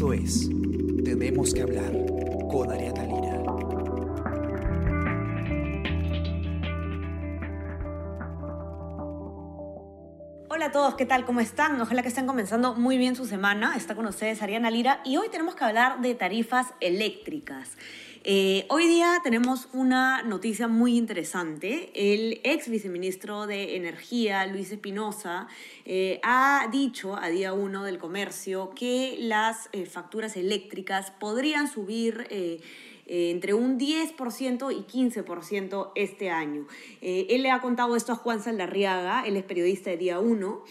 Esto es Tenemos que hablar con Ariana Lira. A todos, ¿qué tal? ¿Cómo están? Ojalá que estén comenzando muy bien su semana. Está con ustedes Ariana Lira y hoy tenemos que hablar de tarifas eléctricas. Eh, hoy día tenemos una noticia muy interesante. El ex viceministro de Energía, Luis Espinosa, eh, ha dicho a día 1 del comercio que las eh, facturas eléctricas podrían subir entre un 10% y 15% este año. él le ha contado esto a Juan Saldarriaga, él es periodista de día 1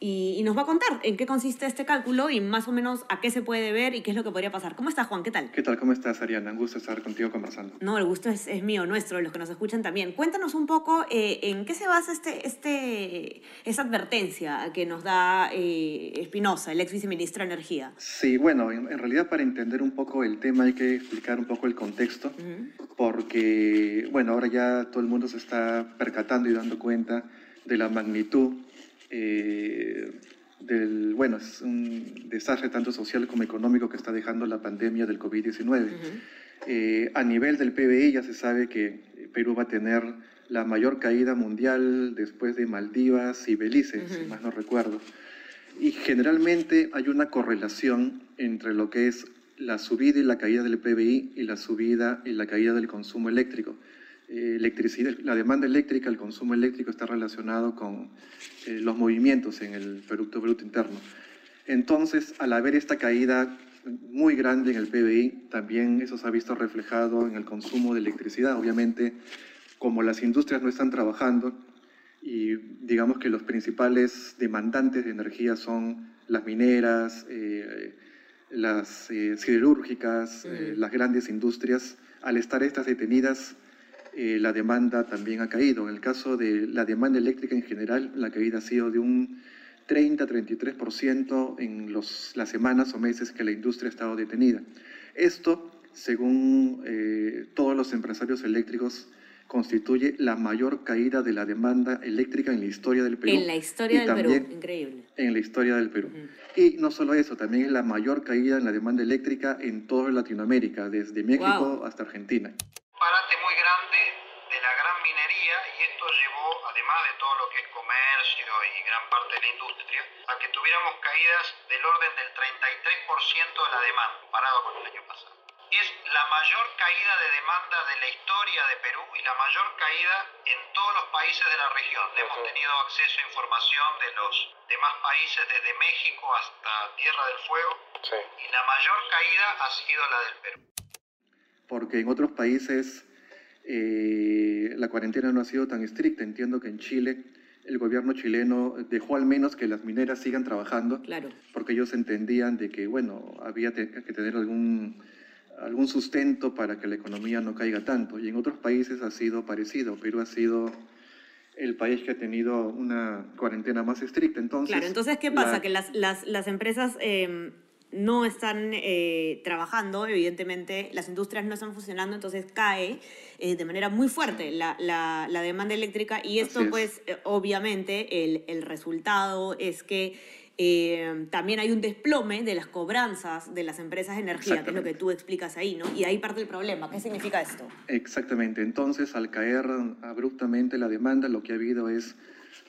y, nos va a contar en qué consiste este cálculo y más o menos a qué se puede ver y qué es lo que podría pasar. ¿Cómo estás, Juan? ¿Qué tal? ¿Qué tal? ¿Cómo estás, Ariana? Un gusto estar contigo conversando. No, el gusto es, es mío, nuestro, los que nos escuchan también. Cuéntanos un poco eh, en qué se basa este, este, esta advertencia que nos da eh, Espinosa, el ex viceministro de Energía. Sí, bueno, en, realidad para entender un poco el tema hay que explicar un poco el contexto, porque, bueno, ahora ya todo el mundo se está percatando y dando cuenta de la magnitud eh, del, bueno, es un desastre tanto social como económico que está dejando la pandemia del COVID-19. Eh, a nivel del PBI ya se sabe que Perú va a tener la mayor caída mundial después de Maldivas y Belice, si más no recuerdo. Y generalmente hay una correlación entre lo que es la subida y la caída del PBI y la subida y la caída del consumo eléctrico. Eh, electricidad, la demanda eléctrica, el consumo eléctrico está relacionado con eh, los movimientos en el Producto Bruto Interno. Entonces, al haber esta caída muy grande en el PBI, también eso se ha visto reflejado en el consumo de electricidad. Obviamente, como las industrias no están trabajando y digamos que los principales demandantes de energía son las mineras, eh, las siderúrgicas, mm. las grandes industrias, al estar estas detenidas, eh, la demanda también ha caído. En el caso de la demanda eléctrica en general, la caída ha sido de un 30-33% en los, las semanas o meses que la industria ha estado detenida. Esto, según eh, todos los empresarios eléctricos, constituye la mayor caída de la demanda eléctrica en la historia del Perú. En la historia del Perú, increíble. En la historia del Perú. Y no solo eso, también es la mayor caída en la demanda eléctrica en toda Latinoamérica, desde México hasta Argentina parate muy grande de la gran minería y esto llevó, además comercio y gran parte de la industria, a que tuviéramos caídas del orden del 33% de la demanda, comparado con el año pasado. Es la mayor caída de demanda de la historia de Perú y la mayor caída en todos los países de la región. Hemos tenido acceso a información de los demás países, desde México hasta Tierra del Fuego, y la mayor caída ha sido la del Perú porque en otros países eh, la cuarentena no ha sido tan estricta. Entiendo que en Chile el gobierno chileno dejó al menos que las mineras sigan trabajando, claro. porque ellos entendían de que, bueno, había que tener algún, algún sustento para que la economía no caiga tanto. Y en otros países ha sido parecido. Perú ha sido el país que ha tenido una cuarentena más estricta. Entonces, claro, entonces, ¿qué pasa? Que las, las, las empresas... Eh no están eh, trabajando, evidentemente las industrias no están funcionando, entonces cae eh, de manera muy fuerte la, la, demanda eléctrica y esto pues eh, obviamente el, el, resultado es que también hay un desplome de las cobranzas de las empresas de energía, que es lo que tú explicas ahí, ¿no? Y ahí parte el problema. ¿Qué significa esto? Exactamente. Entonces, al caer abruptamente la demanda, lo que ha habido es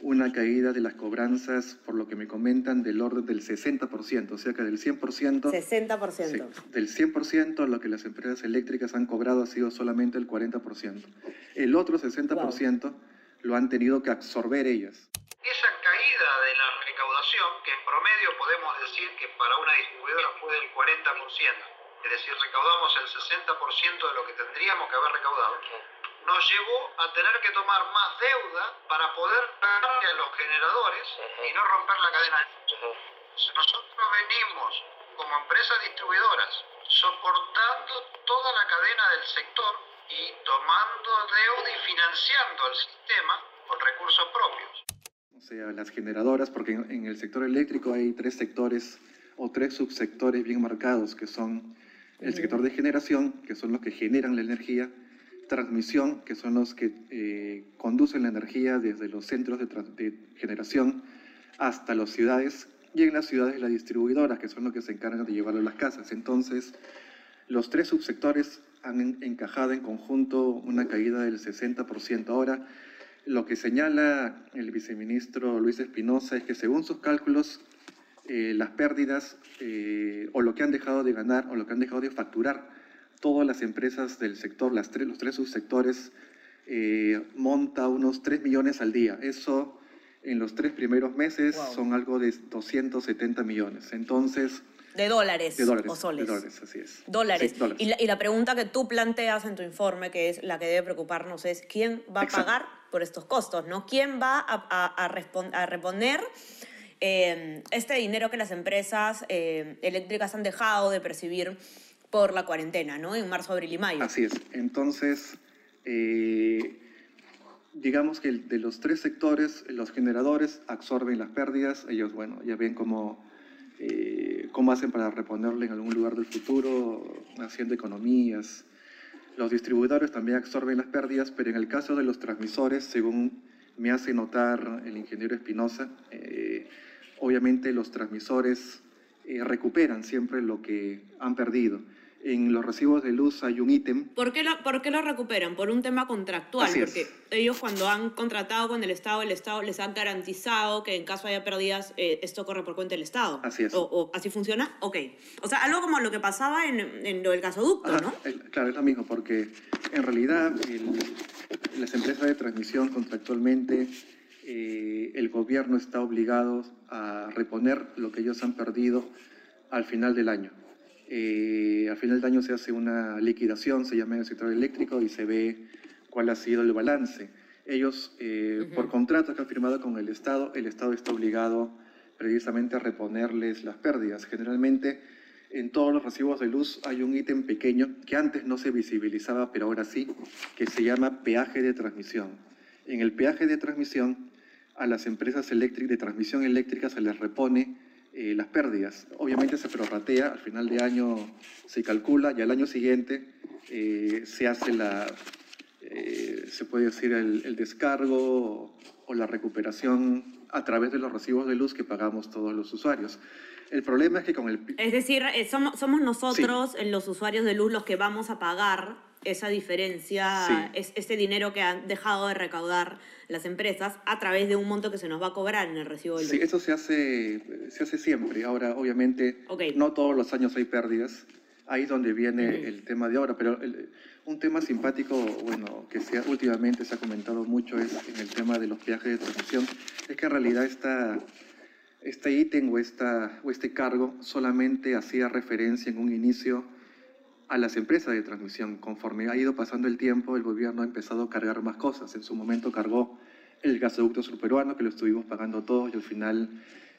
una caída de las cobranzas, por lo que me comentan, del orden del 60%, o sea que del 100%... 60%. del 100% lo que las empresas eléctricas han cobrado ha sido solamente el 40%. El otro 60% lo han tenido que absorber ellas. Esa caída de la recaudación, que en promedio podemos decir que para una distribuidora fue del 40%, es decir, recaudamos el 60% de lo que tendríamos que haber recaudado, nos llevó a tener que tomar más deuda para poder pagarle a los generadores y no romper la cadena. Nosotros venimos como empresas distribuidoras soportando toda la cadena del sector y tomando deuda y financiando el sistema con recursos propios. O sea, las generadoras, porque en el sector eléctrico hay tres sectores o tres subsectores bien marcados, que son el sector de generación, que son los que generan la energía, transmisión, que son los que eh, conducen la energía desde los centros de, generación hasta las ciudades y en las ciudades las distribuidoras, que son los que se encargan de llevarlo a las casas. Entonces, los tres subsectores han encajado en conjunto una caída del 60%. Ahora, lo que señala el viceministro Luis Espinosa es que según sus cálculos, eh, las pérdidas eh, o lo que han dejado de ganar o lo que han dejado de facturar todas las empresas del sector, las tres, los tres subsectores, eh, monta unos 3 millones al día. Eso en los tres primeros meses son algo de 270 millones. Entonces... De dólares, de dólares o soles. De dólares, así es. Dólares. Sí, dólares. Y, la, y, la, pregunta que tú planteas en tu informe, que es la que debe preocuparnos, es quién va a Exacto. pagar por estos costos, ¿no? ¿Quién va a, a, a, respon- a reponer eh, este dinero que las empresas eh, eléctricas han dejado de percibir por la cuarentena, ¿no? En marzo, abril y mayo. Así es. Entonces, eh, digamos que de los tres sectores, los generadores absorben las pérdidas. Ellos, bueno, ya ven cómo, eh, cómo hacen para reponerle en algún lugar del futuro, haciendo economías. Los distribuidores también absorben las pérdidas, pero en el caso de los transmisores, según me hace notar el ingeniero Espinosa, eh, obviamente los transmisores eh, recuperan siempre lo que han perdido. En los recibos de luz hay un ítem. ¿Por qué, lo, ¿Por qué lo recuperan? Por un tema contractual. Así es. porque ellos cuando han contratado con el Estado, el Estado les ha garantizado que en caso haya pérdidas, eh, esto corre por cuenta del Estado. Así es. O, o ¿Así funciona? Ok. O sea, algo como lo que pasaba en, en lo del gasoducto, Ajá, ¿no? el- claro, es lo mismo, porque en realidad el- las empresas de transmisión contractualmente, eh, el gobierno está obligado a reponer lo que ellos han perdido al final del año. Eh, al final del año se hace una liquidación, se llama el sector eléctrico, y se ve cuál ha sido el balance. Ellos, eh, Ujú. por contrato que han firmado con el Estado, el Estado está obligado precisamente a reponerles las pérdidas. Generalmente, en todos los recibos de luz hay un ítem pequeño que antes no se visibilizaba, pero ahora sí, que se llama peaje de transmisión. En el peaje de transmisión, a las empresas de transmisión eléctrica se les repone eh, las pérdidas. Obviamente se prorratea, al final de año se calcula y al año siguiente eh, se hace la, eh, se puede decir, el, el descargo o, la recuperación a través de los recibos de luz que pagamos todos los usuarios. El problema es que con el... Es decir, eh, somos, somos nosotros, eh, los usuarios de luz, los que vamos a pagar esa diferencia, Sí. es, este dinero que han dejado de recaudar las empresas a través de un monto que se nos va a cobrar en el recibo de luz. Sí, eso se hace, se hace siempre. Ahora, obviamente, Ok. no todos los años hay pérdidas. Ahí es donde viene Ujú. el tema de ahora. Pero el- un tema simpático, bueno, que se ha- últimamente se ha comentado mucho es en el tema de los viajes de transmisión. Es que en realidad esta, este ítem o, esta, o este cargo solamente hacía referencia en un inicio a las empresas de transmisión. Conforme ha ido pasando el tiempo, el gobierno ha empezado a cargar más cosas. En su momento cargó el gasoducto surperuano, que lo estuvimos pagando todos, y al final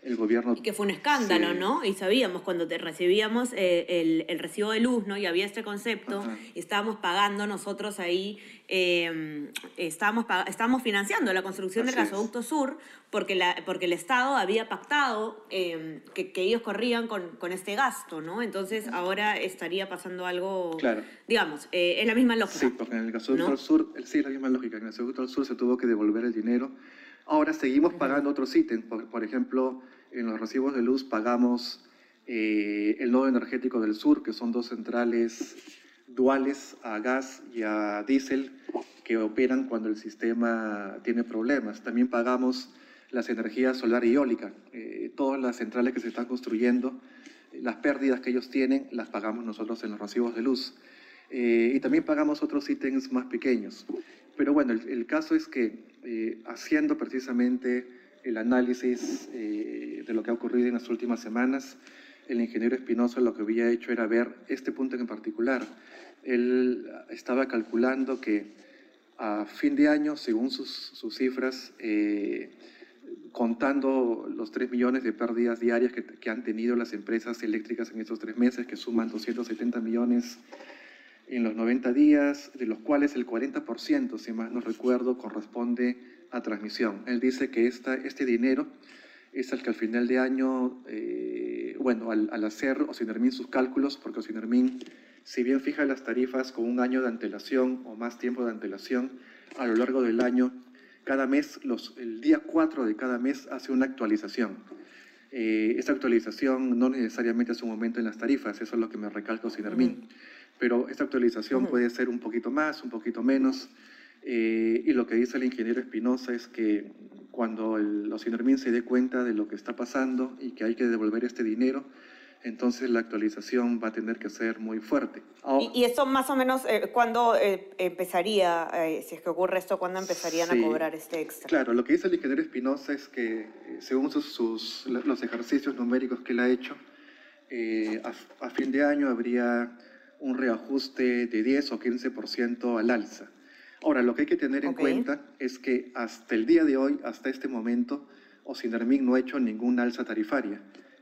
el gobierno... Y que fue un escándalo, Sí. ¿no? Y sabíamos cuando te recibíamos eh, el, el recibo de luz, ¿no? Y había este concepto, Ajá. y estábamos pagando nosotros ahí, eh, estábamos, estábamos financiando la construcción del Así es. gasoducto sur, porque, la, porque el Estado había pactado eh, que, que ellos corrían con, con este gasto, ¿no? Entonces ahora estaría pasando algo, Claro. digamos, eh, es la misma lógica. Sí, porque en el gasoducto ¿No? al sur, sí, la misma lógica, en el gasoducto al sur se tuvo que devolver el dinero. Ahora seguimos pagando otros ítems, por, por ejemplo, en los recibos de luz pagamos eh, el nodo energético del sur, que son dos centrales duales a gas y a diésel que operan cuando el sistema tiene problemas. También pagamos las energías solar y eólica. Eh, todas las centrales que se están construyendo, las pérdidas que ellos tienen, las pagamos nosotros en los recibos de luz. Eh, y también pagamos otros ítems más pequeños. Pero bueno, el, el caso es que eh, haciendo precisamente el análisis eh, de lo que ha ocurrido en las últimas semanas, el ingeniero Espinosa lo que había hecho era ver este punto en particular. Él estaba calculando que a fin de año, según sus, sus cifras, eh, contando los 3 millones de pérdidas diarias que, que han tenido las empresas eléctricas en estos tres meses, que suman 270 millones en los 90 días, de los cuales el 40%, si más no recuerdo, corresponde a transmisión. Él dice que esta, este dinero es el que al final de año, eh, bueno, al, al hacer Osinermin sus cálculos, porque Osinermin, si bien fija las tarifas con un año de antelación o más tiempo de antelación, a lo largo del año, cada mes, los, el día 4 de cada mes hace una actualización. Eh, esta actualización no necesariamente es un aumento en las tarifas, eso es lo que me recalca Sinermin, pero esta actualización puede ser un poquito más, un poquito menos, eh, y lo que dice el ingeniero Espinosa es que cuando el Ocinermin se dé cuenta de lo que está pasando y que hay que devolver este dinero, entonces la actualización va a tener que ser muy fuerte. ¿Y, esto más o menos eh, cuándo eh, empezaría, eh, si es que ocurre esto, cuándo empezarían a cobrar este extra? Claro, lo que dice el ingeniero Espinosa es que según sus, los ejercicios numéricos que él ha hecho, a, a, fin de año habría un reajuste de 10 o 15% al alza. Ahora, lo que hay que tener en cuenta es que hasta el día de hoy, hasta este momento, Ocinermin no ha hecho ninguna alza tarifaria.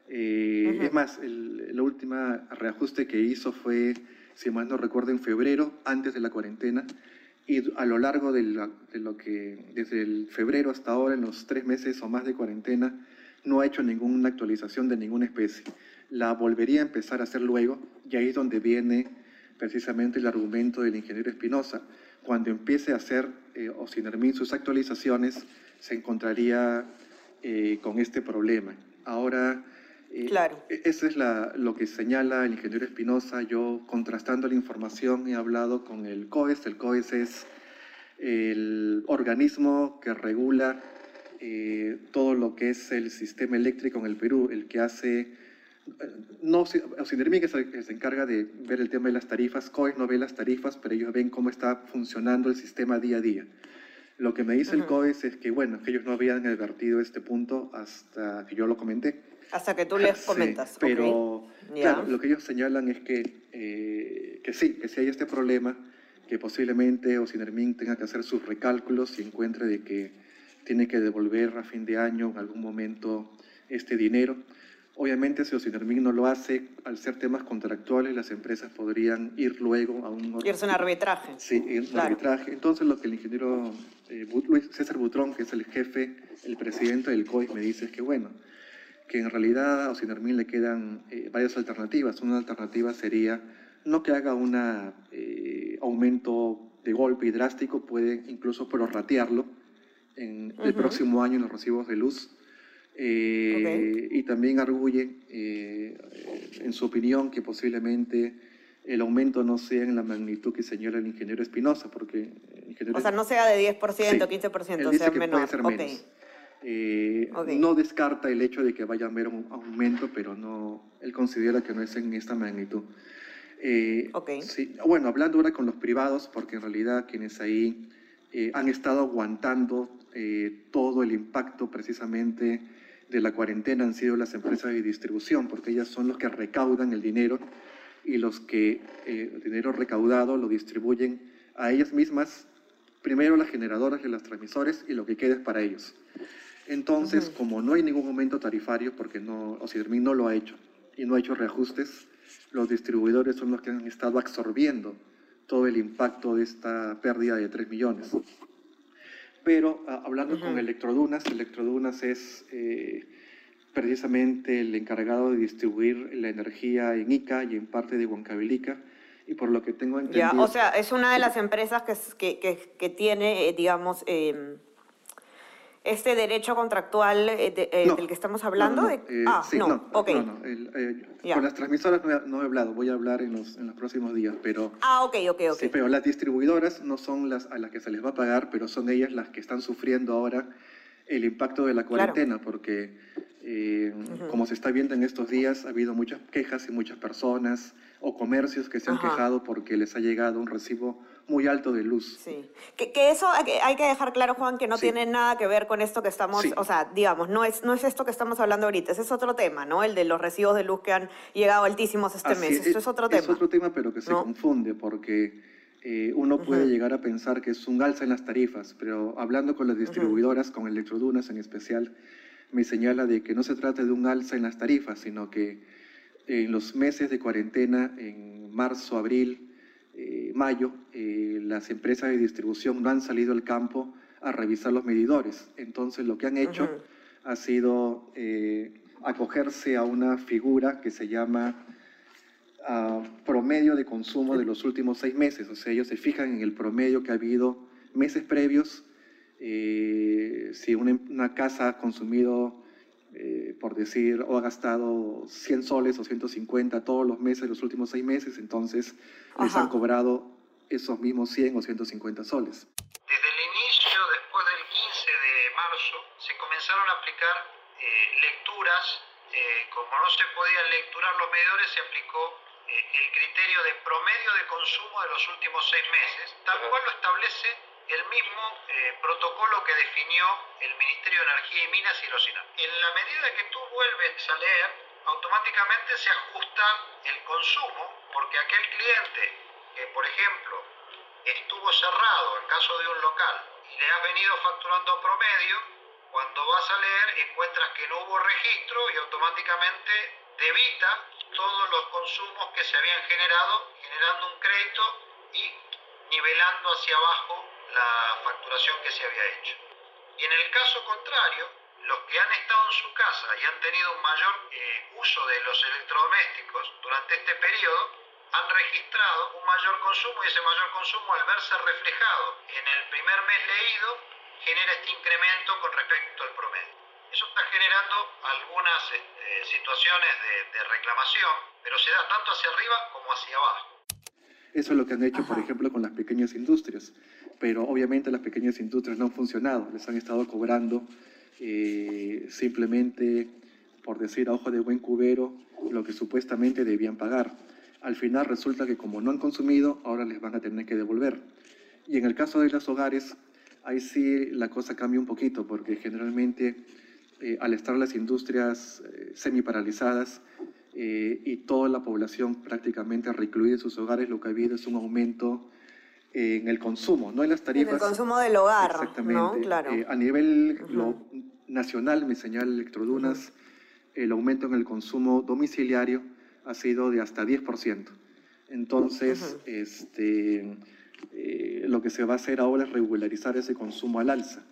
Eh, es más, el, último reajuste que hizo fue, si mal no recuerdo, en febrero, antes de la cuarentena, y a lo largo de, lo que, desde el febrero hasta ahora, en los tres meses o más de cuarentena, no ha hecho ninguna actualización de ninguna especie. La volvería a empezar a hacer luego, y ahí es donde viene precisamente el argumento del ingeniero Espinosa. Cuando empiece a hacer eh, Ocinermin sus actualizaciones, se encontraría eh, con este problema. Ahora, eh, claro. E-, eso es lo que señala el ingeniero Espinosa. Yo, contrastando la información, he hablado con el COES. El COES es el organismo que regula eh, todo lo que es el sistema eléctrico en el Perú, el que hace... Eh, no, Ocinermi que se, que se encarga de ver el tema de las tarifas, COES no ve las tarifas, pero ellos ven cómo está funcionando el sistema día a día. Lo que me dice el COES es que, bueno, que ellos no habían advertido este punto hasta que yo lo comenté. Hasta que tú les comentas. pero claro, lo que ellos señalan es que, eh, que sí, que si hay este problema, que posiblemente Ocinermin tenga que hacer sus recálculos y encuentre de que tiene que devolver a fin de año en algún momento este dinero. Obviamente, si Ocinermin no lo hace, al ser temas contractuales, las empresas podrían ir luego a un... Irse un arbitraje. Sí, ir un arbitraje. Entonces, lo que el ingeniero eh, Luis César Butrón, que es el jefe, el presidente del COI, me dice es que, bueno, que en realidad a Ocinermin le quedan eh, varias alternativas. Una alternativa sería no que haga un eh, aumento de golpe y drástico, puede incluso prorratearlo en el próximo año en los recibos de luz. Eh, y también arguye, en su opinión, que posiblemente el aumento no sea en la magnitud que señala el ingeniero Espinosa, porque... o sea, no sea de 10%, 15%, sea menor. Eh, no descarta el hecho de que vaya a haber un aumento, pero no, él considera que no es en esta magnitud. Eh, sí, bueno, hablando ahora con los privados, porque en realidad quienes ahí eh, han estado aguantando todo el impacto precisamente de la cuarentena han sido las empresas de distribución, porque ellas son los que recaudan el dinero y los que el dinero recaudado lo distribuyen a ellas mismas, primero las generadoras y las transmisores y lo que quede es para ellos. Entonces, como no hay ningún aumento tarifario, porque no, Ocidermin no lo ha hecho y no ha hecho reajustes, los distribuidores son los que han estado absorbiendo todo el impacto de esta pérdida de 3 millones. Pero ah, hablando con Electrodunas, Electrodunas es eh, precisamente el encargado de distribuir la energía en Ica y en parte de Huancavelica. Y por lo que tengo entendido... Ya, o sea, es una de las empresas que, que, que, tiene, eh, digamos, em, este derecho contractual eh, eh, del que estamos hablando? Eh, ah, sí, no, no, con las transmisoras no he, hablado, voy a hablar en los, en los próximos días, pero... Ah, ok, ok, ok. Sí, pero las distribuidoras no son las a las que se les va a pagar, pero son ellas las que están sufriendo ahora el impacto de la cuarentena, porque como se está viendo en estos días, ha habido muchas quejas y muchas personas o comercios que se han quejado porque les ha llegado un recibo muy alto de luz. Sí. Que, que eso hay que, dejar claro, Juan, que no tiene nada que ver con esto que estamos, o sea, digamos, no es, no es esto que estamos hablando ahorita, ese es otro tema, ¿no? El de los recibos de luz que han llegado altísimos este mes. Esto es, otro tema. Es otro tema, pero que se confunde porque eh, uno puede llegar a pensar que es un alza en las tarifas, pero hablando con las distribuidoras, con Electrodunas en especial, me señala de que no se trata de un alza en las tarifas, sino que en los meses de cuarentena, en marzo, abril, eh, mayo, eh, las empresas de distribución no han salido al campo a revisar los medidores. Entonces lo que han hecho ha sido eh, acogerse a una figura que se llama ah, promedio de consumo de los últimos seis meses. O sea, ellos se fijan en el promedio que ha habido meses previos. si una, una casa ha consumido eh, por decir, o ha gastado 100 soles o 150 todos los meses, los últimos seis meses, entonces les Ajá. han cobrado esos mismos 100 o 150 soles. Desde el inicio, después del 15 de marzo, se comenzaron a aplicar eh, lecturas. eh, como no se podían lecturar los medidores, se aplicó eh, el criterio de promedio de consumo de los últimos seis meses, tal cual lo establece el mismo eh, protocolo que definió el Ministerio de Energía y Minas y los. En la medida que tú vuelves a leer, automáticamente se ajusta el consumo, porque aquel cliente que, por ejemplo, estuvo cerrado en caso de un local y le has venido facturando a promedio, cuando vas a leer encuentras que no hubo registro y automáticamente debita todos los consumos que se habían generado, generando un crédito y nivelando hacia abajo la facturación que se había hecho. Y en el caso contrario, los que han estado en su casa y han tenido un mayor eh, uso de los electrodomésticos durante este periodo, han registrado un mayor consumo y ese mayor consumo al verse reflejado en el primer mes leído genera este incremento con respecto al promedio. Eso está generando algunas este, situaciones de, de reclamación, pero se da tanto hacia arriba como hacia abajo. Eso es lo que han hecho, por ejemplo, con las pequeñas industrias. Pero obviamente las pequeñas industrias no han funcionado. Les han estado cobrando eh, simplemente, por decir a ojo de buen cubero, lo que supuestamente debían pagar. Al final resulta que como no han consumido, ahora les van a tener que devolver. Y en el caso de los hogares, ahí sí la cosa cambia un poquito, porque generalmente eh, al estar las industrias eh, semiparalizadas eh, y toda la población prácticamente recluida en sus hogares, lo que ha habido es un aumento en el consumo, no en las En tarifas. el consumo del hogar, Exactamente. ¿no? Claro. Eh, a nivel lo- nacional, me señala Electrodunas, el aumento en el consumo domiciliario ha sido de hasta 10%. Entonces, este, eh, lo que se va a hacer ahora es regularizar ese consumo al alza.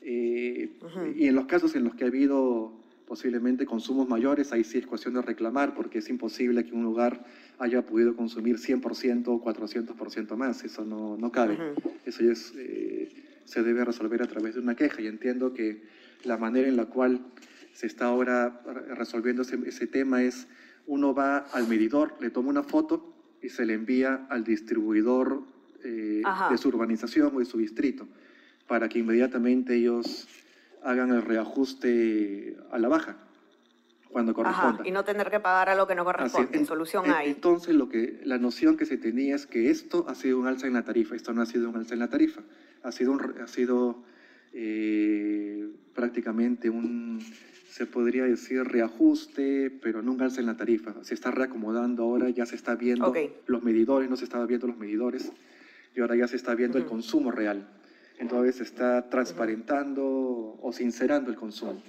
Eh. Y en los casos en los que ha habido posiblemente consumos mayores, ahí sí es cuestión de reclamar, porque es imposible que un lugar haya podido consumir 100% o 400% más. Eso no, no cabe. Eso ya es, eh, se debe resolver a través de una queja y entiendo que la manera en la cual se está ahora re- resolviendo ese, ese tema es uno va al medidor, le toma una foto y se le envía al distribuidor eh, de su urbanización o de su distrito para que inmediatamente ellos hagan el reajuste a la baja cuando corresponda. Ajá, y no tener que pagar a lo que no corresponde. En- Solución en- hay. Entonces, lo que, la noción que se tenía es que esto ha sido un alza en la tarifa. Esto no ha sido un alza en la tarifa. Ha sido, un ha sido eh, prácticamente un, se podría decir, reajuste, pero no un alza en la tarifa. Se está reacomodando ahora, ya se está viendo los medidores, no se estaba viendo los medidores, y ahora ya se está viendo el consumo real. Entonces, se está transparentando o sincerando el consumo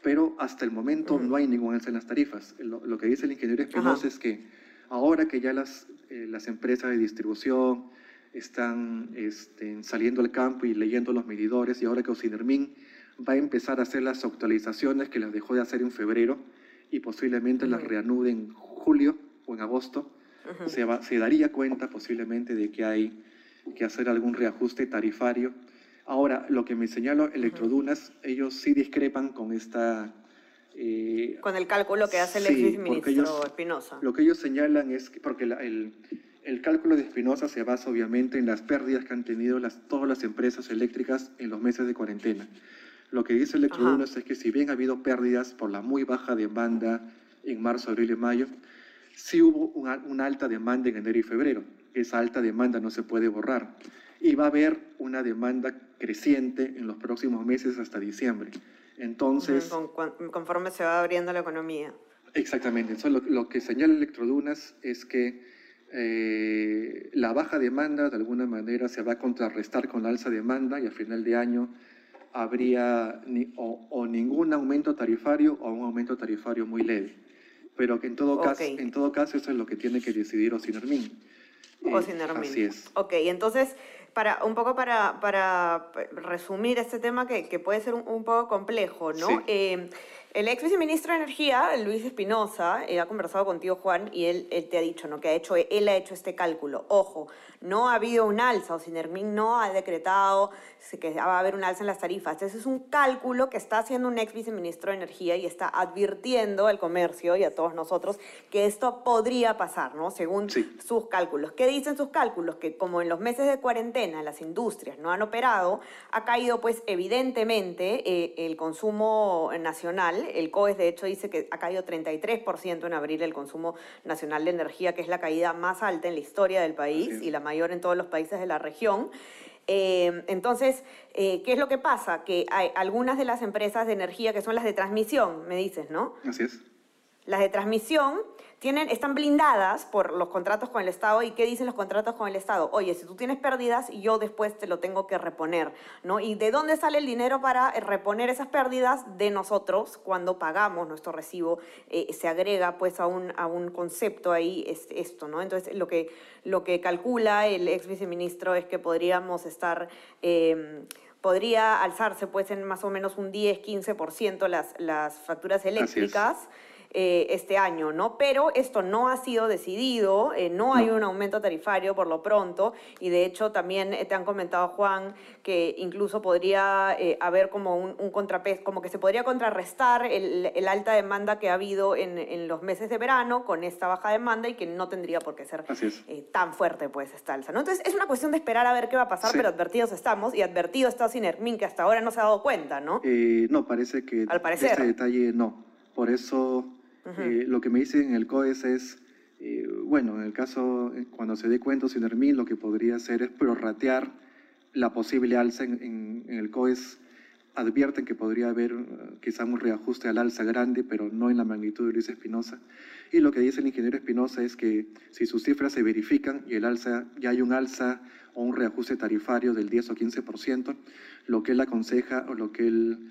pero hasta el momento no hay ningún alza en las tarifas. Lo, lo que dice el ingeniero Espinosa es que ahora que ya las, eh, las empresas de distribución están este, saliendo al campo y leyendo los medidores, y ahora que Ocinermin va a empezar a hacer las actualizaciones que las dejó de hacer en febrero y posiblemente las reanude en julio o en agosto, se, va- se daría cuenta posiblemente de que hay que hacer algún reajuste tarifario. Ahora, lo que me señaló Electrodunas, ellos sí discrepan con esta... eh, Con el cálculo que hace el Sí, ex porque ministro ellos- Espinosa. lo que ellos señalan es que, porque la- el, el cálculo de Espinosa se basa obviamente en las pérdidas que han tenido las, todas las empresas eléctricas en los meses de cuarentena. Lo que dice Electrodunas es que si bien ha habido pérdidas por la muy baja demanda en marzo, abril y mayo, sí hubo una, una alta demanda en enero y febrero. Esa alta demanda no se puede borrar. Y va a haber una demanda creciente en los próximos meses hasta diciembre. Entonces, con- con- conforme se va abriendo la economía. Exactamente. Entonces, lo, lo que señala Electrodunas es que eh, la baja demanda de alguna manera se va a contrarrestar con la alza demanda y a final de año habría ni- o, o ningún aumento tarifario o un aumento tarifario muy leve. Pero que en todo, caso, Ok. en todo caso eso es lo que tiene que decidir Ocinermin. O Eh. Así es. Ok, entonces, para, un poco para, para resumir este tema que, que puede ser un, un poco complejo, ¿no? Sí. Eh, El ex viceministro de Energía, Luis Espinosa, eh, ha conversado contigo, Juan, y él, él, te ha dicho ¿no? que ha hecho, él ha hecho este cálculo. Ojo, no ha habido un alza, o Sinermin no ha decretado que va a haber un alza en las tarifas. Ese es un cálculo que está haciendo un ex viceministro de Energía y está advirtiendo al comercio y a todos nosotros que esto podría pasar, ¿no? Según sus cálculos. ¿Qué dicen sus cálculos? Que como en los meses de cuarentena las industrias no han operado, ha caído pues evidentemente eh, el consumo nacional. El COES de hecho dice que ha caído 33% en abril el consumo nacional de energía, que es la caída más alta en la historia del país y la mayor en todos los países de la región. Eh, entonces, eh, ¿qué es lo que pasa? Que hay algunas de las empresas de energía que son las de transmisión, me dices, ¿no? Así es. Las de transmisión tienen, están blindadas por los contratos con el Estado. ¿Y qué dicen los contratos con el Estado? Oye, si tú tienes pérdidas, yo después te lo tengo que reponer. ¿no? ¿Y de dónde sale el dinero para reponer esas pérdidas? De nosotros, cuando pagamos nuestro recibo, eh, se agrega pues a un, a un concepto ahí es esto. ¿no? Entonces, lo que, lo que calcula el ex viceministro es que podríamos estar... Eh, podría alzarse pues en más o menos un 10-15% las, las facturas eléctricas. Eh, este año, ¿no? Pero esto no ha sido decidido, eh, no hay un aumento tarifario por lo pronto y de hecho también te han comentado, Juan, que incluso podría eh, haber como un, un, contrapeso, como que se podría contrarrestar el, alta demanda que ha habido en, los meses de verano con esta baja demanda y que no tendría por qué ser tan fuerte pues esta alza, ¿no? Entonces es una cuestión de esperar a ver qué va a pasar, pero advertidos estamos y advertido está Sinermin que hasta ahora no se ha dado cuenta, ¿no? no, parece que Al parecer. este detalle no. Por eso eh, lo que me dicen en el COES es, eh, bueno, en el caso, eh, cuando se dé cuenta Sinermin, lo que podría hacer es prorratear la posible alza en, el COES. Advierten que podría haber quizá un reajuste al alza grande, pero no en la magnitud de Luis Espinosa. Y lo que dice el ingeniero Espinosa es que si sus cifras se verifican y el alza, ya hay un alza o un reajuste tarifario del 10 o 15%, lo que él aconseja o lo que él,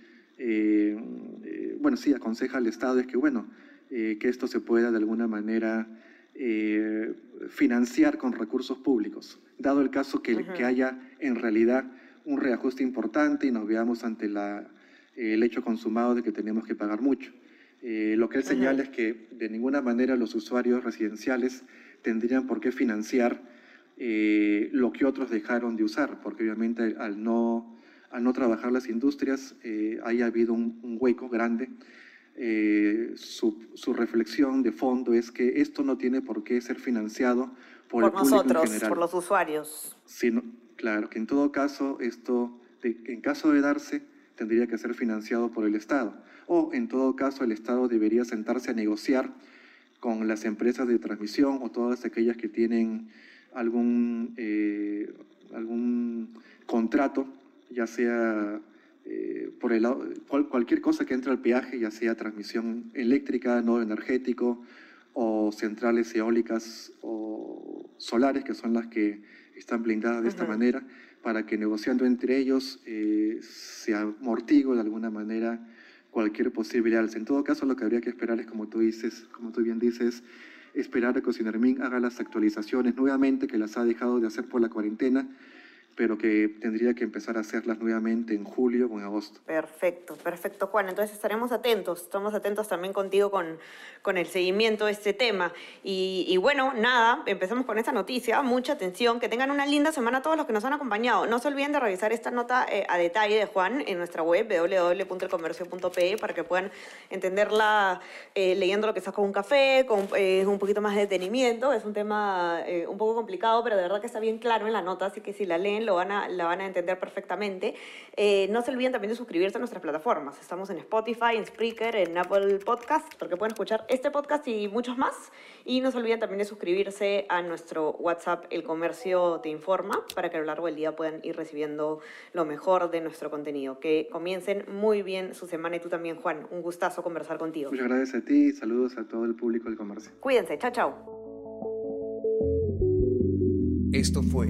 bueno, sí, aconseja al Estado es que, bueno, eh, que esto se pueda de alguna manera eh, financiar con recursos públicos, dado el caso que, que, haya en realidad un reajuste importante y nos veamos ante la, el hecho consumado de que tenemos que pagar mucho. Eh, lo que él señala es que de ninguna manera los usuarios residenciales tendrían por qué financiar lo que otros dejaron de usar, porque obviamente al no, al no trabajar las industrias eh, haya habido un, un hueco grande eh, su, su, reflexión de fondo es que esto no tiene por qué ser financiado por, el público nosotros, en general. por los usuarios. Sino, claro, que en todo caso esto, en caso de darse, tendría que ser financiado por el Estado. O en todo caso el Estado debería sentarse a negociar con las empresas de transmisión o todas aquellas que tienen algún, eh, algún contrato, ya sea eh, por el, cualquier cosa que entre al peaje, ya sea transmisión eléctrica, no energético, o centrales eólicas o solares, que son las que están blindadas de esta manera, para que negociando entre ellos eh, se amortigue de alguna manera cualquier posible alza. En todo caso, lo que habría que esperar es, como tú dices, como tú bien dices, esperar a que Sinermin haga las actualizaciones nuevamente que las ha dejado de hacer por la cuarentena pero que tendría que empezar a hacerlas nuevamente en julio o en agosto. Perfecto, perfecto, Juan. Entonces estaremos atentos, estamos atentos también contigo con, con el seguimiento de este tema. Y, bueno, nada, empezamos con esta noticia, mucha atención, que tengan una linda semana todos los que nos han acompañado. No se olviden de revisar esta nota eh, a detalle de Juan en nuestra web www.elcomercio.pe para que puedan entenderla eh, leyendo lo que con un café, con eh, un poquito más de detenimiento. Es un tema un poco complicado, pero de verdad que está bien claro en la nota, así que si la leen lo van a, la van a entender perfectamente. Eh, no se olviden también de suscribirse a nuestras plataformas. Estamos en Spotify, en Spreaker, en Apple Podcast, porque pueden escuchar este podcast y muchos más. Y no se olviden también de suscribirse a nuestro WhatsApp El Comercio Te Informa, para que a lo largo del día puedan ir recibiendo lo mejor de nuestro contenido. Que comiencen muy bien su semana y tú también, Juan. Un gustazo conversar contigo. Muchas gracias a ti y saludos a todo el público del comercio. Cuídense, chao, chao. Esto fue